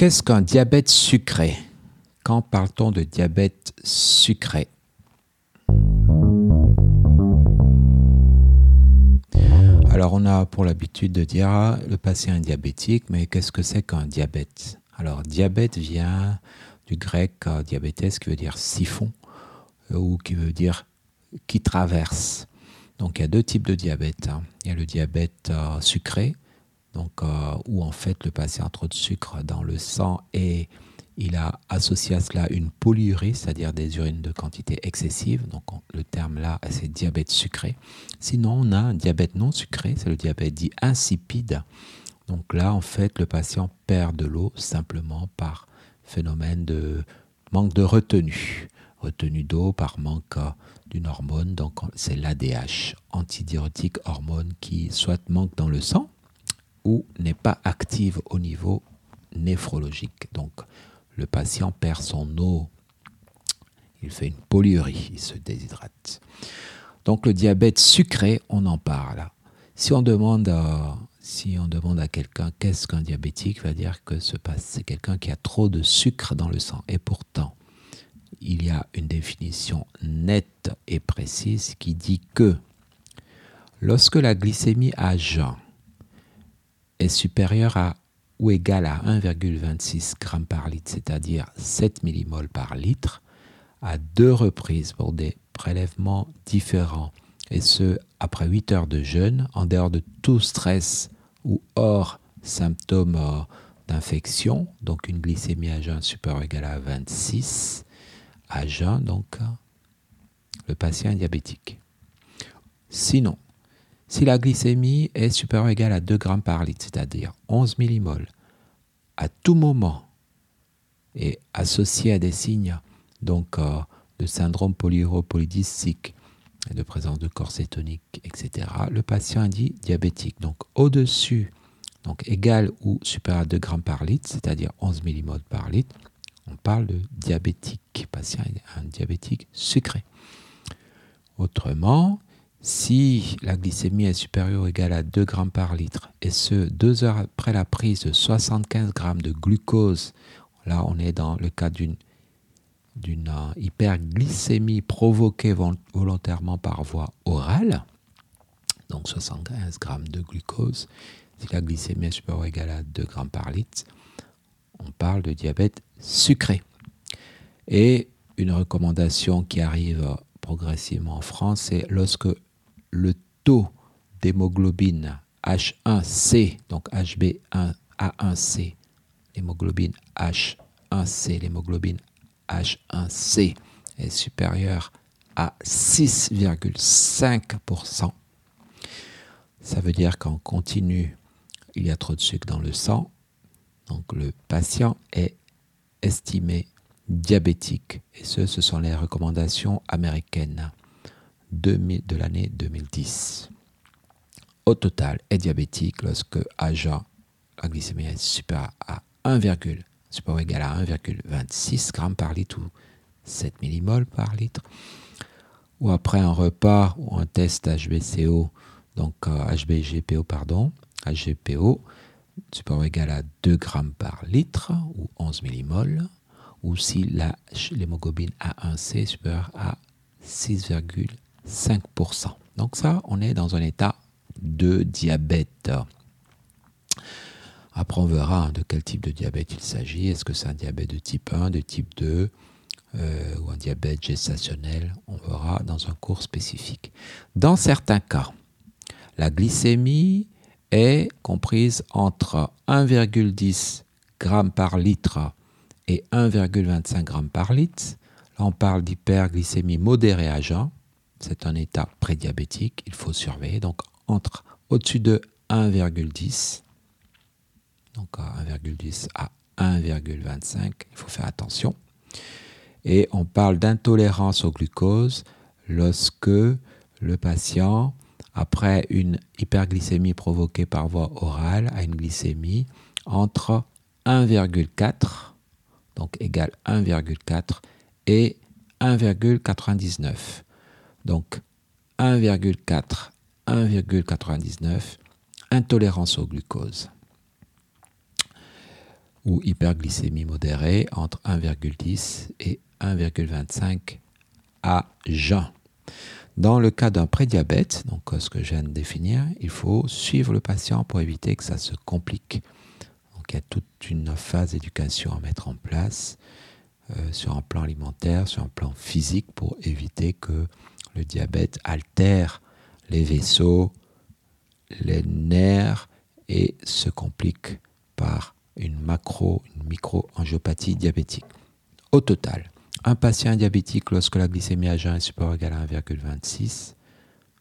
Qu'est-ce qu'un diabète sucré? Quand parle-t-on de diabète sucré? Alors on a pour l'habitude de dire ah, le patient est diabétique, mais qu'est-ce que c'est qu'un diabète? Alors diabète vient du grec euh, diabète qui veut dire siphon euh, ou qui veut dire qui traverse. Donc il y a deux types de diabète. Hein. Il y a le diabète euh, sucré, donc où en fait le patient a trop de sucre dans le sang et il a associé à cela une polyurie, c'est-à-dire des urines de quantité excessive. Donc le terme là, c'est diabète sucré. Sinon, on a un diabète non sucré, c'est le diabète dit insipide. Donc là, en fait, le patient perd de l'eau simplement par phénomène de manque de retenue. Retenue d'eau par manque d'une hormone, donc c'est l'ADH, antidiurétique hormone, qui soit manque dans le sang ou n'est pas active au niveau néphrologique. Donc le patient perd son eau, il fait une polyurie, il se déshydrate. Donc le diabète sucré, on en parle. Si on demande à, quelqu'un qu'est-ce qu'un diabétique, va dire que c'est quelqu'un qui a trop de sucre dans le sang. Et pourtant, il y a une définition nette et précise qui dit que lorsque la glycémie à jeun est supérieure à ou égal à 1,26 g par litre, c'est-à-dire 7 mmol par litre, à deux reprises pour des prélèvements différents, et ce, après 8 heures de jeûne, en dehors de tout stress ou hors symptômes euh, d'infection, donc une glycémie à jeun supérieure ou égale à 26, à jeun, donc le patient diabétique. Sinon, si la glycémie est supérieure ou égale à 2 grammes par litre, c'est-à-dire 11 millimoles, à tout moment, et associée à des signes donc, euh, de syndrome polyuropolydystique, de présence de corps cétonique, etc., le patient est dit diabétique. Donc au-dessus, donc égal ou supérieur à 2 grammes par litre, c'est-à-dire 11 millimoles par litre, on parle de diabétique. patient un diabétique sucré. Autrement, si la glycémie est supérieure ou égale à 2 grammes par litre, et ce, deux heures après la prise de 75 grammes de glucose, là on est dans le cas d'une d'une hyperglycémie provoquée volontairement par voie orale, donc 75 grammes de glucose, si la glycémie est supérieure ou égale à 2 grammes par litre, on parle de diabète sucré. Et une recommandation qui arrive progressivement en France, c'est lorsque le taux d'hémoglobine H1C, donc HB1A1C, l'hémoglobine H1C, l'hémoglobine H1C est supérieur à 6,5%. Ça veut dire qu'en continu, il y a trop de sucre dans le sang. Donc le patient est estimé diabétique. Et ce, ce sont les recommandations américaines de l'année 2010. Au total, est diabétique lorsque agent la glycémie est supérieure à 1, supérieur ou égal à 1,26 g par litre ou 7 millimoles par litre, ou après un repas ou un test HBCO, donc HBGPO, euh, pardon, HGPO, supérieur égal à 2 g par litre ou 11 millimoles, ou si l'hémoglobine A1C est supérieure à 6,5%. Donc ça, on est dans un état de diabète. Après, on verra hein, de quel type de diabète il s'agit. Est-ce que c'est un diabète de type 1, de type 2 euh, ou un diabète gestationnel? On verra dans un cours spécifique. Dans certains cas, la glycémie est comprise entre 1,10 g par litre et 1,25 g par litre. Là, on parle d'hyperglycémie modérée à jeun. C'est un état prédiabétique, il faut surveiller. Donc, entre au-dessus de 1,10 donc à 1,10 à 1,25, il faut faire attention. Et on parle d'intolérance au glucose lorsque le patient, après une hyperglycémie provoquée par voie orale, a une glycémie entre 1,4, donc égal 1,4, et 1,99. Donc 1,4, 1,99, intolérance au glucose. ou hyperglycémie modérée entre 1,10 et 1,25 à jeun. Dans le cas d'un prédiabète, donc ce que je viens de définir, il faut suivre le patient pour éviter que ça se complique. Donc il y a toute une phase d'éducation à mettre en place euh, sur un plan alimentaire, sur un plan physique pour éviter que le diabète altère les vaisseaux, les nerfs et se complique par une macro, une micro-angiopathie diabétique. Au total, un patient diabétique, lorsque la glycémie à jeun est supérieure ou égale à 1,26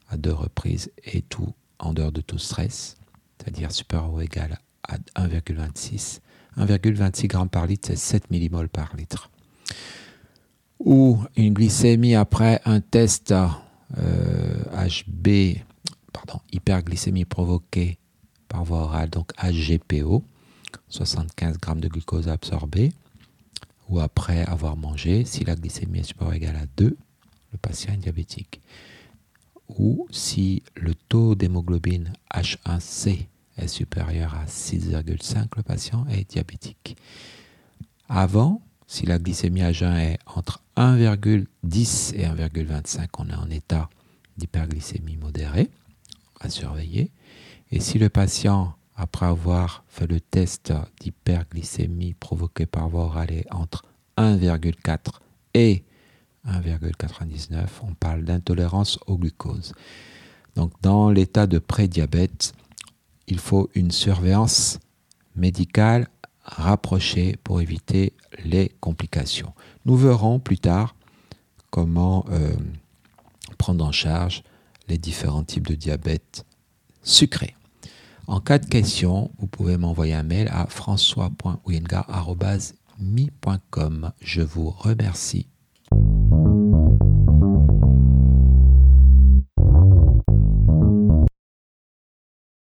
à deux reprises et tout en dehors de tout stress, c'est-à-dire supérieur ou égal à 1,26, 1,26 g par litre, c'est 7 millimoles par litre. Ou une glycémie après un test HB, euh, pardon, hyperglycémie provoquée par voie orale, donc HGPO, 75 g de glucose absorbé, ou après avoir mangé, si la glycémie est supérieure ou égale à 2, le patient est diabétique. Ou si le taux d'hémoglobine H1C est supérieur à 6,5, le patient est diabétique. Avant, si la glycémie à jeun est entre 1,10 et 1,25, on est en état d'hyperglycémie modérée à surveiller. Et si le patient après avoir fait le test d'hyperglycémie provoqué par voie orale entre 1,4 et 1,99, on parle d'intolérance au glucose. Donc dans l'état de prédiabète, il faut une surveillance médicale rapprochée pour éviter les complications. Nous verrons plus tard comment euh, prendre en charge les différents types de diabète sucré. En cas de question, vous pouvez m'envoyer un mail à françois.ouyenga.mi.com. Je vous remercie